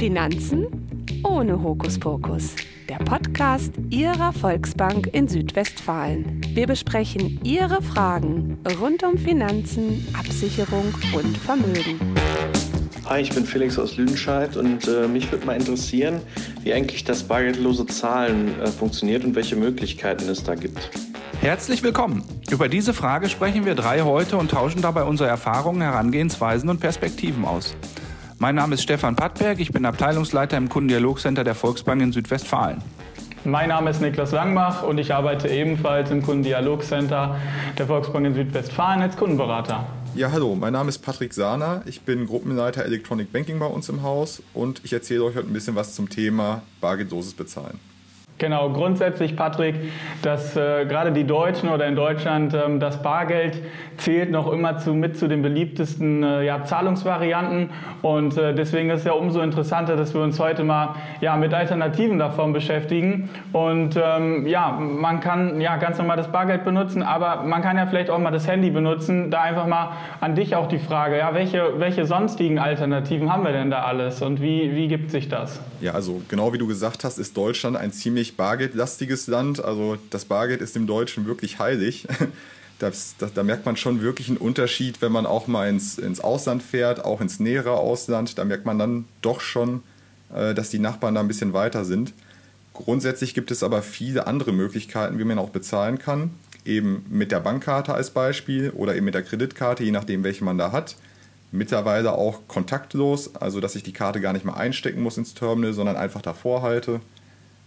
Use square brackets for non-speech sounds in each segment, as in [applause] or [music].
Finanzen ohne Hokuspokus. Der Podcast Ihrer Volksbank in Südwestfalen. Wir besprechen Ihre Fragen rund um Finanzen, Absicherung und Vermögen. Hi, ich bin Felix aus Lüdenscheid und äh, mich würde mal interessieren, wie eigentlich das bargeldlose Zahlen äh, funktioniert und welche Möglichkeiten es da gibt. Herzlich willkommen. Über diese Frage sprechen wir drei heute und tauschen dabei unsere Erfahrungen, Herangehensweisen und Perspektiven aus. Mein Name ist Stefan Pattberg, ich bin Abteilungsleiter im Kundendialogcenter der Volksbank in Südwestfalen. Mein Name ist Niklas Langbach und ich arbeite ebenfalls im Kundendialogcenter der Volksbank in Südwestfalen als Kundenberater. Ja, hallo, mein Name ist Patrick Sahner, ich bin Gruppenleiter Electronic Banking bei uns im Haus und ich erzähle euch heute ein bisschen was zum Thema bargeldloses Bezahlen. Genau, grundsätzlich, Patrick, dass äh, gerade die Deutschen oder in Deutschland ähm, das Bargeld zählt noch immer zu, mit zu den beliebtesten äh, ja, Zahlungsvarianten. Und äh, deswegen ist es ja umso interessanter, dass wir uns heute mal ja, mit Alternativen davon beschäftigen. Und ähm, ja, man kann ja ganz normal das Bargeld benutzen, aber man kann ja vielleicht auch mal das Handy benutzen. Da einfach mal an dich auch die Frage, ja, welche, welche sonstigen Alternativen haben wir denn da alles und wie, wie gibt sich das? Ja, also genau wie du gesagt hast, ist Deutschland ein ziemlich ziemlich bargeldlastiges Land. Also das Bargeld ist dem Deutschen wirklich heilig. [laughs] Das, das, da merkt man schon wirklich einen Unterschied, wenn man auch mal ins, ins Ausland fährt, auch ins nähere Ausland. Da merkt man dann doch schon, äh, dass die Nachbarn da ein bisschen weiter sind. Grundsätzlich gibt es aber viele andere Möglichkeiten, wie man auch bezahlen kann. Eben mit der Bankkarte als Beispiel oder eben mit der Kreditkarte, je nachdem, welche man da hat. Mittlerweile auch kontaktlos, also dass ich die Karte gar nicht mehr einstecken muss ins Terminal, sondern einfach davor halte.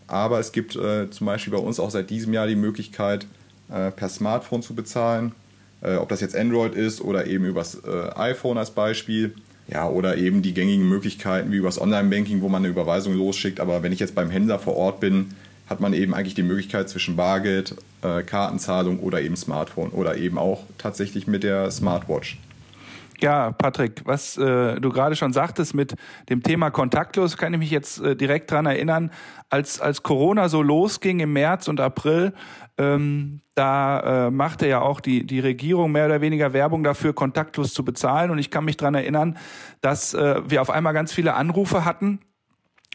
Aber es gibt äh, zum Beispiel bei uns auch seit diesem Jahr die Möglichkeit, äh, per Smartphone zu bezahlen. Äh, ob das jetzt Android ist oder eben übers äh, iPhone als Beispiel. Ja, oder eben die gängigen Möglichkeiten wie übers Online-Banking, wo man eine Überweisung losschickt. Aber wenn ich jetzt beim Händler vor Ort bin, hat man eben eigentlich die Möglichkeit zwischen Bargeld, äh, Kartenzahlung oder eben Smartphone oder eben auch tatsächlich mit der Smartwatch. Ja, Patrick, was äh, du gerade schon sagtest mit dem Thema kontaktlos, kann ich mich jetzt äh, direkt dran erinnern, als, als Corona so losging im März und April, ähm, da äh, machte ja auch die, die Regierung mehr oder weniger Werbung dafür, kontaktlos zu bezahlen. Und ich kann mich dran erinnern, dass äh, wir auf einmal ganz viele Anrufe hatten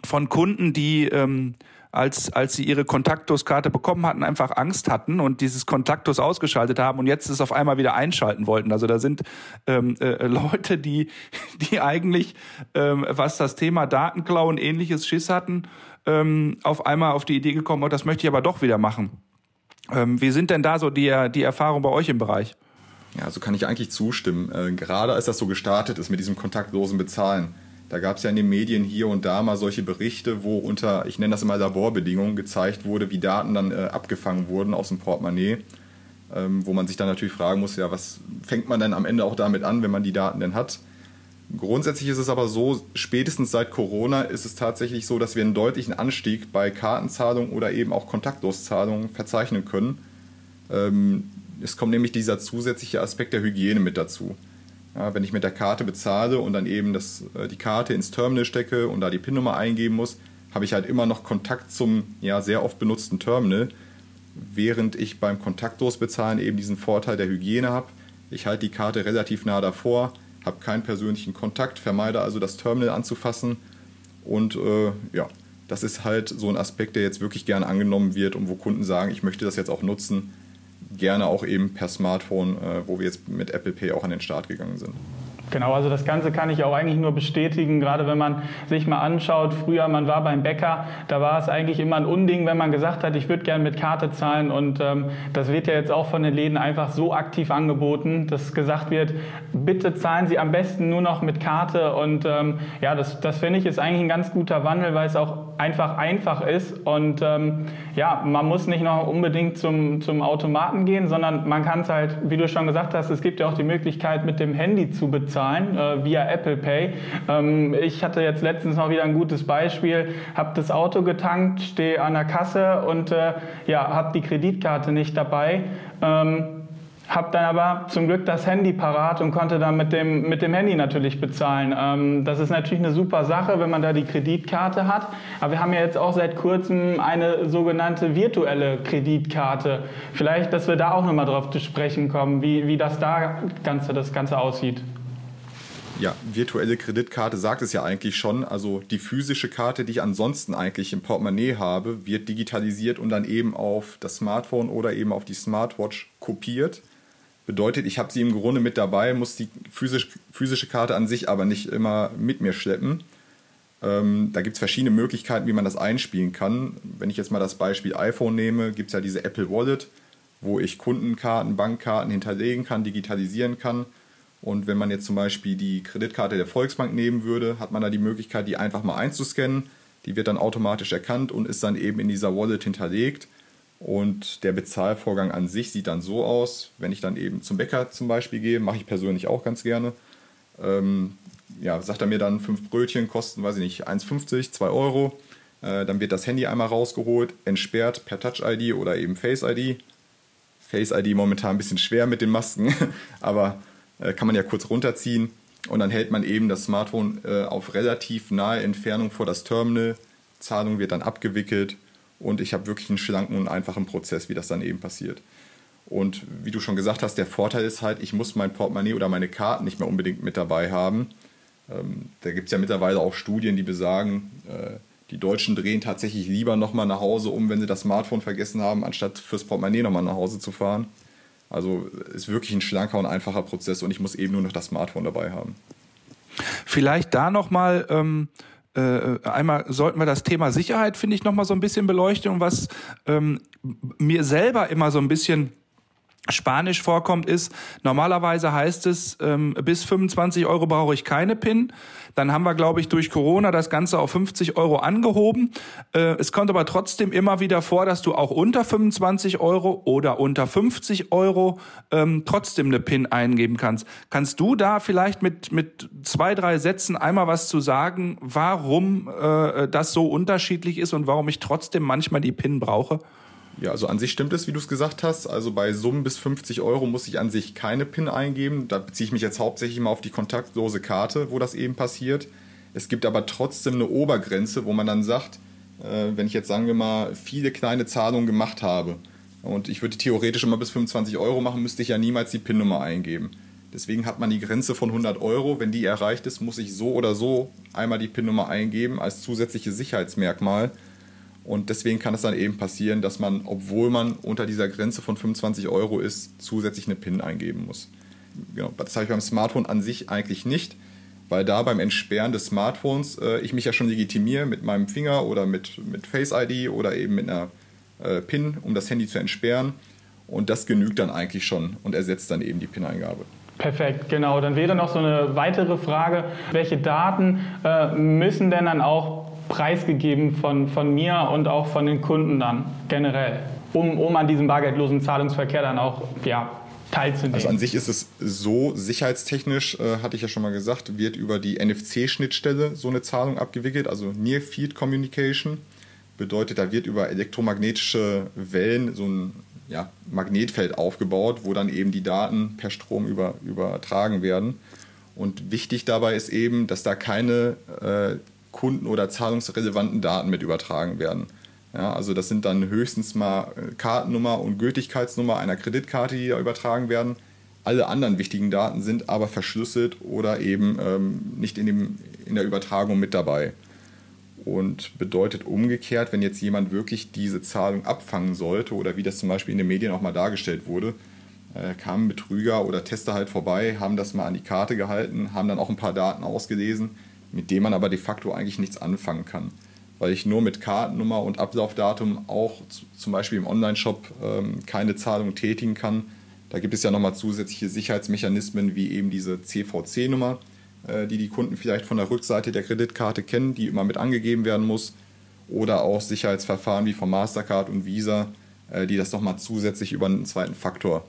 von Kunden, die ähm, als, als sie ihre Kontaktlos-Karte bekommen hatten, einfach Angst hatten und dieses Kontaktlos ausgeschaltet haben und jetzt es auf einmal wieder einschalten wollten. Also da sind ähm, äh, Leute, die, die eigentlich, ähm, was das Thema Datenklau und ähnliches Schiss hatten, ähm, auf einmal auf die Idee gekommen, oh, das möchte ich aber doch wieder machen. Ähm, wie sind denn da so die, die Erfahrungen bei euch im Bereich? Ja, so kann ich eigentlich zustimmen. Äh, gerade als das so gestartet ist mit diesem kontaktlosen Bezahlen da gab es ja in den Medien hier und da mal solche Berichte, wo unter, ich nenne das immer Laborbedingungen, gezeigt wurde, wie Daten dann äh, abgefangen wurden aus dem Portemonnaie. Ähm, wo man sich dann natürlich fragen muss, ja, was fängt man denn am Ende auch damit an, wenn man die Daten denn hat? Grundsätzlich ist es aber so, spätestens seit Corona ist es tatsächlich so, dass wir einen deutlichen Anstieg bei Kartenzahlungen oder eben auch Kontaktloszahlungen verzeichnen können. Ähm, es kommt nämlich dieser zusätzliche Aspekt der Hygiene mit dazu. Ja, wenn ich mit der Karte bezahle und dann eben das, äh, die Karte ins Terminal stecke und da die PIN-Nummer eingeben muss, habe ich halt immer noch Kontakt zum ja, sehr oft benutzten Terminal, während ich beim kontaktlos bezahlen eben diesen Vorteil der Hygiene habe. Ich halte die Karte relativ nah davor, habe keinen persönlichen Kontakt, vermeide also das Terminal anzufassen und äh, ja, das ist halt so ein Aspekt, der jetzt wirklich gerne angenommen wird und wo Kunden sagen, ich möchte das jetzt auch nutzen gerne auch eben per Smartphone, äh, wo wir jetzt mit Apple Pay auch an den Start gegangen sind. Genau, also das Ganze kann ich auch eigentlich nur bestätigen, gerade wenn man sich mal anschaut, früher man war beim Bäcker, da war es eigentlich immer ein Unding, wenn man gesagt hat, ich würde gerne mit Karte zahlen. Und ähm, das wird ja jetzt auch von den Läden einfach so aktiv angeboten, dass gesagt wird, bitte zahlen Sie am besten nur noch mit Karte. Und ähm, ja, das, das finde ich ist eigentlich ein ganz guter Wandel, weil es auch einfach einfach ist. Und ähm, ja, man muss nicht noch unbedingt zum, zum Automaten gehen, sondern man kann es halt, wie du schon gesagt hast, es gibt ja auch die Möglichkeit mit dem Handy zu bezahlen äh, via Apple Pay. Ähm, ich hatte jetzt letztens noch wieder ein gutes Beispiel, habe das Auto getankt, stehe an der Kasse und äh, ja, habe die Kreditkarte nicht dabei. Ähm, habe dann aber zum Glück das Handy parat und konnte dann mit dem, mit dem Handy natürlich bezahlen. Ähm, das ist natürlich eine super Sache, wenn man da die Kreditkarte hat. Aber wir haben ja jetzt auch seit kurzem eine sogenannte virtuelle Kreditkarte. Vielleicht, dass wir da auch nochmal drauf zu sprechen kommen, wie, wie das da Ganze, das Ganze aussieht. Ja, virtuelle Kreditkarte sagt es ja eigentlich schon. Also die physische Karte, die ich ansonsten eigentlich im Portemonnaie habe, wird digitalisiert und dann eben auf das Smartphone oder eben auf die Smartwatch kopiert. Bedeutet, ich habe sie im Grunde mit dabei, muss die physisch, physische Karte an sich aber nicht immer mit mir schleppen. Ähm, da gibt es verschiedene Möglichkeiten, wie man das einspielen kann. Wenn ich jetzt mal das Beispiel iPhone nehme, gibt es ja diese Apple Wallet, wo ich Kundenkarten, Bankkarten hinterlegen kann, digitalisieren kann. Und wenn man jetzt zum Beispiel die Kreditkarte der Volksbank nehmen würde, hat man da die Möglichkeit, die einfach mal einzuscannen. Die wird dann automatisch erkannt und ist dann eben in dieser Wallet hinterlegt. Und der Bezahlvorgang an sich sieht dann so aus, wenn ich dann eben zum Bäcker zum Beispiel gehe, mache ich persönlich auch ganz gerne. Ähm, ja, sagt er mir dann, fünf Brötchen kosten, weiß ich nicht, 1,50, 2 Euro. Äh, dann wird das Handy einmal rausgeholt, entsperrt per Touch-ID oder eben Face-ID. Face-ID momentan ein bisschen schwer mit den Masken, [laughs] aber äh, kann man ja kurz runterziehen. Und dann hält man eben das Smartphone äh, auf relativ nahe Entfernung vor das Terminal. Zahlung wird dann abgewickelt und ich habe wirklich einen schlanken und einfachen Prozess, wie das dann eben passiert. Und wie du schon gesagt hast, der Vorteil ist halt, ich muss mein Portemonnaie oder meine Karten nicht mehr unbedingt mit dabei haben. Ähm, da gibt es ja mittlerweile auch Studien, die besagen, äh, die Deutschen drehen tatsächlich lieber nochmal nach Hause um, wenn sie das Smartphone vergessen haben, anstatt fürs Portemonnaie nochmal nach Hause zu fahren. Also ist wirklich ein schlanker und einfacher Prozess und ich muss eben nur noch das Smartphone dabei haben. Vielleicht da nochmal, ähm, äh, einmal sollten wir das Thema Sicherheit, finde ich, nochmal so ein bisschen beleuchten und was ähm, mir selber immer so ein bisschen Spanisch vorkommt, ist, normalerweise heißt es, ähm, bis 25 Euro brauche ich keine PIN. Dann haben wir, glaube ich, durch Corona das Ganze auf 50 Euro angehoben. Äh, es kommt aber trotzdem immer wieder vor, dass du auch unter 25 Euro oder unter 50 Euro ähm, trotzdem eine PIN eingeben kannst. Kannst du da vielleicht mit, mit zwei, drei Sätzen einmal was zu sagen, warum äh, das so unterschiedlich ist und warum ich trotzdem manchmal die PIN brauche? Ja, also an sich stimmt es, wie du es gesagt hast. Also bei Summen bis 50 Euro muss ich an sich keine PIN eingeben. Da beziehe ich mich jetzt hauptsächlich mal auf die kontaktlose Karte, wo das eben passiert. Es gibt aber trotzdem eine Obergrenze, wo man dann sagt, äh, wenn ich jetzt sagen wir mal viele kleine Zahlungen gemacht habe und ich würde theoretisch immer bis 25 Euro machen, müsste ich ja niemals die PIN-Nummer eingeben. Deswegen hat man die Grenze von 100 Euro. Wenn die erreicht ist, muss ich so oder so einmal die PIN-Nummer eingeben als zusätzliches Sicherheitsmerkmal und deswegen kann es dann eben passieren, dass man, obwohl man unter dieser Grenze von 25 Euro ist, zusätzlich eine PIN eingeben muss. Genau, das habe ich beim Smartphone an sich eigentlich nicht, weil da beim Entsperren des Smartphones äh, ich mich ja schon legitimiere mit meinem Finger oder mit, mit Face ID oder eben mit einer äh, PIN, um das Handy zu entsperren. Und das genügt dann eigentlich schon und ersetzt dann eben die PIN-Eingabe. Perfekt, genau. Dann wäre noch so eine weitere Frage, welche Daten äh, müssen denn dann auch preisgegeben von, von mir und auch von den Kunden dann generell, um, um an diesem bargeldlosen Zahlungsverkehr dann auch ja, teilzunehmen. Also an sich ist es so, sicherheitstechnisch, äh, hatte ich ja schon mal gesagt, wird über die NFC-Schnittstelle so eine Zahlung abgewickelt, also Near Field Communication. Bedeutet, da wird über elektromagnetische Wellen so ein ja, Magnetfeld aufgebaut, wo dann eben die Daten per Strom über, übertragen werden. Und wichtig dabei ist eben, dass da keine äh, kunden- oder zahlungsrelevanten Daten mit übertragen werden. Ja, also das sind dann höchstens mal äh, Kartennummer und Gültigkeitsnummer einer Kreditkarte, die da übertragen werden. Alle anderen wichtigen Daten sind aber verschlüsselt oder eben ähm, nicht in, dem, in der Übertragung mit dabei. Und bedeutet umgekehrt, wenn jetzt jemand wirklich diese Zahlung abfangen sollte oder wie das zum Beispiel in den Medien auch mal dargestellt wurde, äh, kamen Betrüger oder Tester halt vorbei, haben das mal an die Karte gehalten, haben dann auch ein paar Daten ausgelesen mit dem man aber de facto eigentlich nichts anfangen kann. Weil ich nur mit Kartennummer und Ablaufdatum auch zum Beispiel im Online-Shop ähm, keine Zahlung tätigen kann. Da gibt es ja nochmal zusätzliche Sicherheitsmechanismen wie eben diese CVC-Nummer, äh, die die Kunden vielleicht von der Rückseite der Kreditkarte kennen, die immer mit angegeben werden muss. Oder auch Sicherheitsverfahren wie von Mastercard und Visa, äh, die das nochmal zusätzlich über einen zweiten Faktor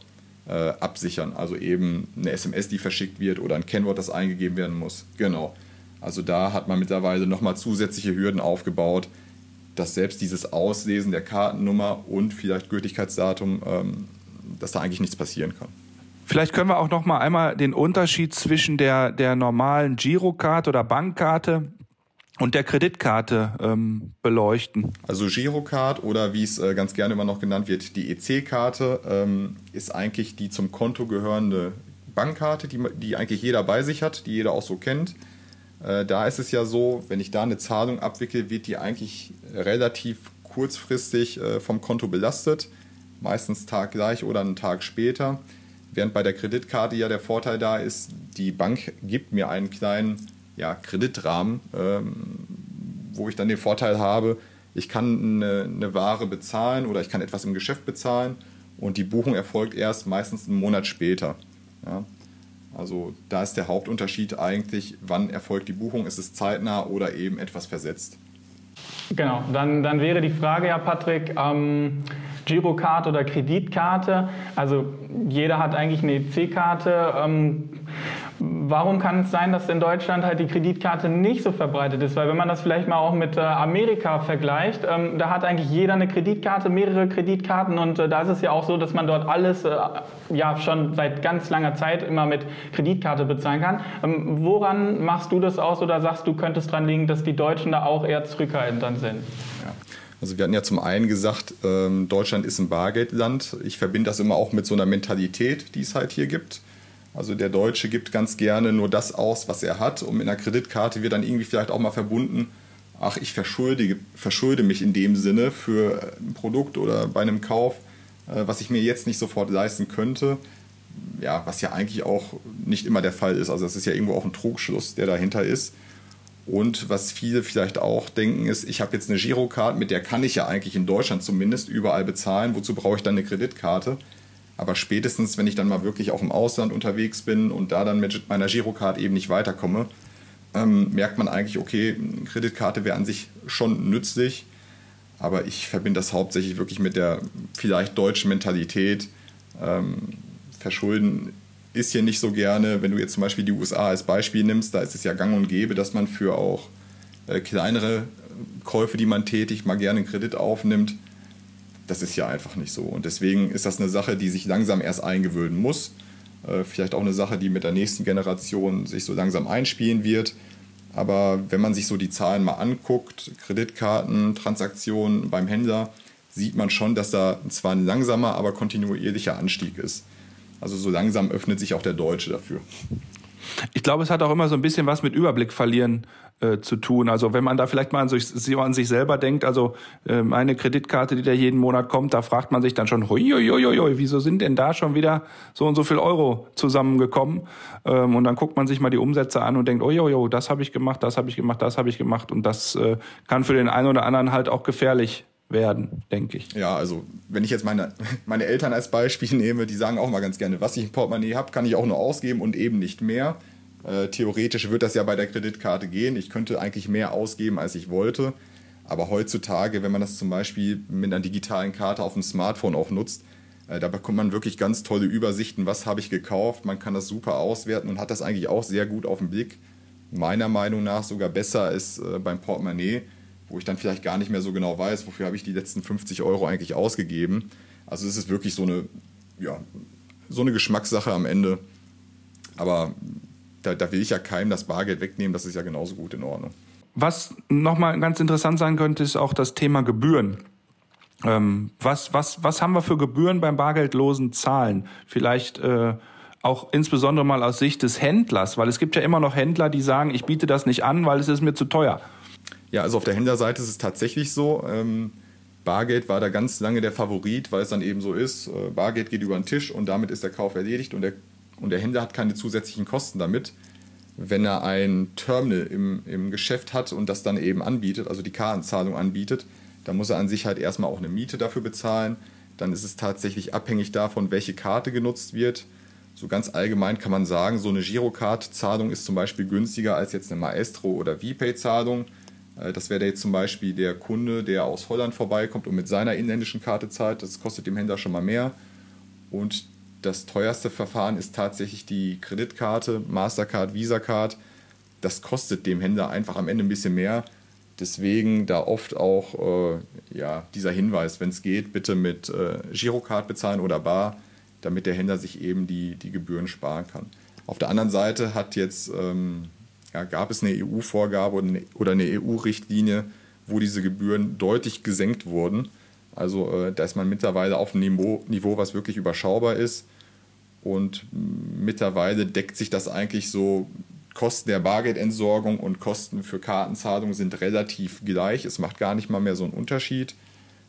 äh, absichern. Also eben eine SMS, die verschickt wird oder ein Kennwort, das eingegeben werden muss. Genau. Also da hat man mittlerweile nochmal zusätzliche Hürden aufgebaut, dass selbst dieses Auslesen der Kartennummer und vielleicht Gültigkeitsdatum, ähm, dass da eigentlich nichts passieren kann. Vielleicht können wir auch noch mal einmal den Unterschied zwischen der, der normalen Girokarte oder Bankkarte und der Kreditkarte ähm, beleuchten. Also Girocard oder wie es äh, ganz gerne immer noch genannt wird, die EC-Karte, ähm, ist eigentlich die zum Konto gehörende Bankkarte, die, die eigentlich jeder bei sich hat, die jeder auch so kennt. Äh, da ist es ja so, wenn ich da eine Zahlung abwickle, wird die eigentlich relativ kurzfristig äh, vom Konto belastet, meistens taggleich oder einen Tag später. Während bei der Kreditkarte ja der Vorteil da ist, die Bank gibt mir einen kleinen ja, Kreditrahmen, ähm, wo ich dann den Vorteil habe, ich kann eine, eine, Ware bezahlen oder ich kann etwas im Geschäft bezahlen und die Buchung erfolgt erst meistens einen Monat später. Ja. Also da ist der Hauptunterschied eigentlich, wann erfolgt die Buchung, ist es zeitnah oder eben etwas versetzt. Genau, dann, dann wäre die Frage, ja Patrick, ähm, Girokarte oder Kreditkarte, also jeder hat eigentlich eine EC-Karte. Ähm, Warum kann es sein, dass in Deutschland halt die Kreditkarte nicht so verbreitet ist? Weil wenn man das vielleicht mal auch mit äh, Amerika vergleicht, ähm, da hat eigentlich jeder eine Kreditkarte, mehrere Kreditkarten und äh, da ist es ja auch so, dass man dort alles äh, ja schon seit ganz langer Zeit immer mit Kreditkarte bezahlen kann. Ähm, woran machst du das aus oder sagst du, könntest dran liegen, dass die Deutschen da auch eher zurückhaltend dann sind? Also wir hatten ja zum einen gesagt, ähm, Deutschland ist ein Bargeldland. Ich verbinde das immer auch mit so einer Mentalität, die es halt hier gibt. Also der Deutsche gibt ganz gerne nur das aus, was er hat und mit einer Kreditkarte wird dann irgendwie vielleicht auch mal verbunden, ach, ich verschulde, verschulde mich in dem Sinne für ein Produkt oder bei einem Kauf, äh, was ich mir jetzt nicht sofort leisten könnte. Ja, was ja eigentlich auch nicht immer der Fall ist. Also das ist ja irgendwo auch ein Trugschluss, der dahinter ist. Und was viele vielleicht auch denken, ist, ich habe jetzt eine Girocard, mit der kann ich ja eigentlich in Deutschland zumindest überall bezahlen. Wozu brauche ich dann eine Kreditkarte? Aber spätestens, wenn ich dann mal wirklich auch im Ausland unterwegs bin und da dann mit meiner Girocard eben nicht weiterkomme, ähm, merkt man eigentlich, okay, eine Kreditkarte wäre an sich schon nützlich, aber ich verbinde das hauptsächlich wirklich mit der vielleicht deutschen Mentalität. Ähm, verschulden ist hier nicht so gerne. Wenn du jetzt zum Beispiel die USA als Beispiel nimmst, da ist es ja gang und gäbe, dass man für auch äh, kleinere Käufe, die man tätigt, mal gerne einen Kredit aufnimmt das ist ja einfach nicht so. Und deswegen ist das eine Sache, die sich langsam erst eingewöhnen muss. Äh, vielleicht auch eine Sache, die mit der nächsten Generation sich so langsam einspielen wird. Aber wenn man sich so die Zahlen mal anguckt, Kreditkarten, Transaktionen beim Händler, sieht man schon, dass da zwar ein langsamer, aber kontinuierlicher Anstieg ist. Also so langsam öffnet sich auch der Deutsche dafür. Ich glaube, es hat auch immer so ein bisschen was mit Überblick verlieren äh, zu tun. Also wenn man da vielleicht mal an sich, an sich selber denkt, also äh, meine Kreditkarte, die da jeden Monat kommt, da fragt man sich dann schon, hui, hui, hui, hui, wieso sind denn da schon wieder so und so viel Euro zusammengekommen? Ähm, und dann guckt man sich mal die Umsätze an und denkt, oh, jo, jo, das habe ich gemacht, das habe ich gemacht, das habe ich gemacht. Und das äh, kann für den einen oder anderen halt auch gefährlich werden, denke ich. Ja, also wenn ich jetzt meine, [laughs] meine Eltern als Beispiel nehme, die sagen auch mal ganz gerne, was ich im Portemonnaie habe, kann ich auch nur ausgeben und eben nicht mehr. Äh, theoretisch wird das ja bei der Kreditkarte gehen. Ich könnte eigentlich mehr ausgeben, als ich wollte. Aber heutzutage, wenn man das zum Beispiel mit einer digitalen Karte auf dem Smartphone auch nutzt, äh, da bekommt man wirklich ganz tolle Übersichten, was habe ich gekauft. Man kann das super auswerten und hat das eigentlich auch sehr gut auf den Blick. Meiner Meinung nach sogar besser als äh, beim Portemonnaie wo ich dann vielleicht gar nicht mehr so genau weiß, wofür habe ich die letzten 50 Euro eigentlich ausgegeben. Also es ist wirklich so eine, ja, so eine Geschmackssache am Ende. Aber da, da will ich ja keinem das Bargeld wegnehmen, das ist ja genauso gut in Ordnung. Was nochmal ganz interessant sein könnte, ist auch das Thema Gebühren. Ähm, was, was, was haben wir für Gebühren beim bargeldlosen Zahlen? Vielleicht äh, auch insbesondere mal aus Sicht des Händlers, weil es gibt ja immer noch Händler, die sagen, ich biete das nicht an, weil es ist mir zu teuer. Ja, also auf der Händlerseite ist es tatsächlich so. Ähm, Bargeld war da ganz lange der Favorit, weil es dann eben so ist. Äh, Bargeld geht über den Tisch und damit ist der Kauf erledigt und der, und der Händler hat keine zusätzlichen Kosten damit. Wenn er ein Terminal im, im Geschäft hat und das dann eben anbietet, also die Kartenzahlung anbietet, dann muss er an sich halt erstmal auch eine Miete dafür bezahlen. Dann ist es tatsächlich abhängig davon, welche Karte genutzt wird. So ganz allgemein kann man sagen, so eine Girocard-Zahlung ist zum Beispiel günstiger als jetzt eine Maestro- oder VPay-Zahlung. Äh, das wäre jetzt zum Beispiel der Kunde, der aus Holland vorbeikommt und mit seiner inländischen Karte zahlt. Das kostet dem Händler schon mal mehr. Und das teuerste Verfahren ist tatsächlich die Kreditkarte, Mastercard, Visa Card. Das kostet dem Händler einfach am Ende ein bisschen mehr. Deswegen da oft auch äh, ja, dieser Hinweis, wenn es geht, bitte mit äh, Girocard bezahlen oder Bar, damit der Händler sich eben die, die Gebühren sparen kann. Auf der anderen Seite hat jetzt ähm, ja, gab es eine EU-Vorgabe oder eine EU-Richtlinie, wo diese Gebühren deutlich gesenkt wurden. Also äh, da ist man mittlerweile auf einem Niveau, Niveau, was wirklich überschaubar ist. Und mittlerweile deckt sich das eigentlich so, Kosten der Bargeldentsorgung und Kosten für Kartenzahlung sind relativ gleich. Es macht gar nicht mal mehr so einen Unterschied,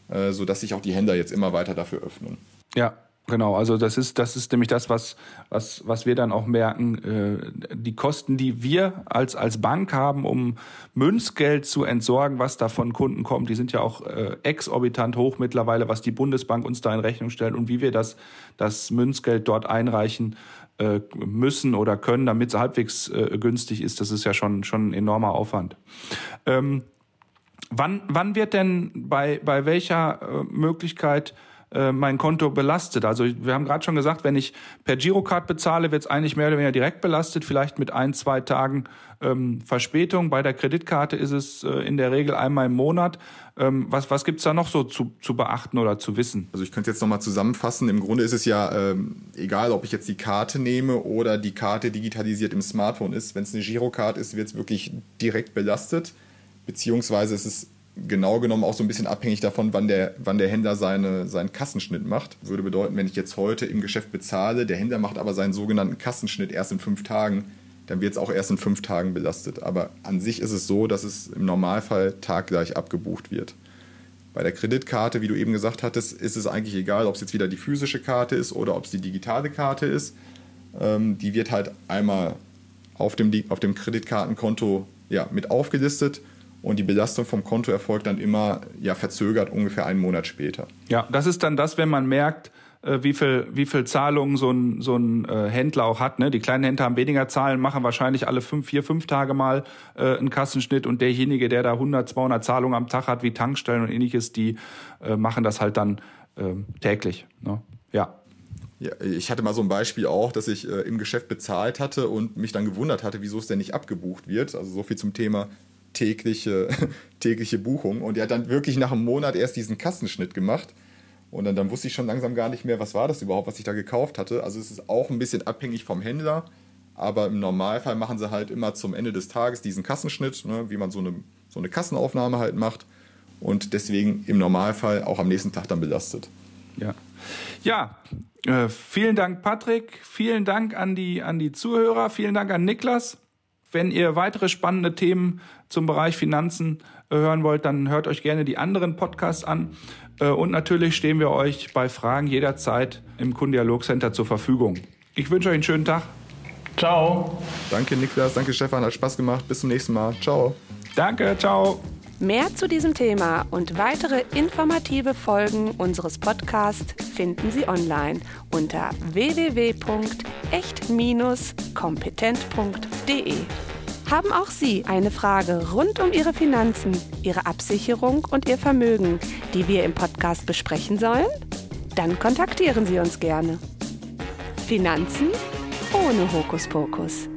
äh, sodass sich auch die Händler jetzt immer weiter dafür öffnen. Ja, Genau, also das ist, das ist nämlich das, was, was, was wir dann auch merken. Äh, die Kosten, die wir als, als Bank haben, um Münzgeld zu entsorgen, was da von Kunden kommt, die sind ja auch äh, exorbitant hoch mittlerweile, was die Bundesbank uns da in Rechnung stellt und wie wir das, das Münzgeld dort einreichen äh, müssen oder können, damit es halbwegs günstig ist. Das ist ja schon, schon ein enormer Aufwand. Ähm, wann, wann wird denn bei, bei welcher äh, Möglichkeit äh, mein Konto belastet. Also wir haben gerade schon gesagt, wenn ich per Girocard bezahle, wird es eigentlich mehr oder weniger direkt belastet, vielleicht mit ein, zwei Tagen ähm, Verspätung. Bei der Kreditkarte ist es äh, in der Regel einmal im Monat. Ähm, was was gibt's da noch so zu, zu beachten oder zu wissen? Also ich könnte jetzt nochmal zusammenfassen. Im Grunde ist es ja ähm, egal, ob ich jetzt die Karte nehme oder die Karte digitalisiert im Smartphone ist. Wenn es eine Girocard ist, wird es wirklich direkt belastet. Beziehungsweise ist es genau genommen auch so ein bisschen abhängig davon, wann der, wann der Händler seine, seinen Kassenschnitt macht. Würde bedeuten, wenn ich jetzt heute im Geschäft bezahle, der Händler macht aber seinen sogenannten Kassenschnitt erst in fünf Tagen, dann wird es auch erst in fünf Tagen belastet. Aber an sich ist es so, dass es im Normalfall taggleich abgebucht wird. Bei der Kreditkarte, wie du eben gesagt hattest, ist es eigentlich egal, ob es jetzt wieder die physische Karte ist oder ob es die digitale Karte ist. Ähm, die wird halt einmal auf dem, auf dem Kreditkartenkonto ja, mit aufgelistet und die Belastung vom Konto erfolgt dann immer ja, verzögert ungefähr einen Monat später. Ja, das ist dann das, wenn man merkt, äh, wie viel, wie viel Zahlungen so ein, so ein äh, Händler auch hat. Ne? Die kleinen Händler haben weniger Zahlen, machen wahrscheinlich alle fünf, vier, fünf Tage mal äh, einen Kassenschnitt und derjenige, der da 100, 200 Zahlungen am Tag hat, wie Tankstellen und ähnliches, die äh, machen das halt dann äh, täglich. Ne? Ja. Ja, ich hatte mal so ein Beispiel auch, dass ich äh, im Geschäft bezahlt hatte und mich dann gewundert hatte, wieso es denn nicht abgebucht wird. Also so viel zum Thema tägliche, [laughs] tägliche Buchung. Und er hat dann wirklich nach einem Monat erst diesen Kassenschnitt gemacht. Und dann, dann wusste ich schon langsam gar nicht mehr, was war das überhaupt, was ich da gekauft hatte. Also es ist auch ein bisschen abhängig vom Händler. Aber im Normalfall machen sie halt immer zum Ende des Tages diesen Kassenschnitt, ne, wie man so eine, so eine Kassenaufnahme halt macht. Und deswegen im Normalfall auch am nächsten Tag dann belastet. Ja. Ja, äh, vielen Dank, Patrick. Vielen Dank an die, an die Zuhörer. Vielen Dank an Niklas. Wenn ihr weitere spannende Themen zum Bereich Finanzen äh, hören wollt, dann hört euch gerne die anderen Podcasts an. Äh, und natürlich stehen wir euch bei Fragen jederzeit im Kundendialogcenter zur Verfügung. Ich wünsche euch einen schönen Tag. Ciao. Danke Niklas, danke Stefan, hat Spaß gemacht. Bis zum nächsten Mal. Ciao. Danke, ciao. Mehr zu diesem Thema und weitere informative Folgen unseres Podcasts finden Sie online unter www.echt-kompetent.de. Haben auch Sie eine Frage rund um Ihre Finanzen, Ihre Absicherung und Ihr Vermögen, die wir im Podcast besprechen sollen? Dann kontaktieren Sie uns gerne. Finanzen ohne Hokuspokus.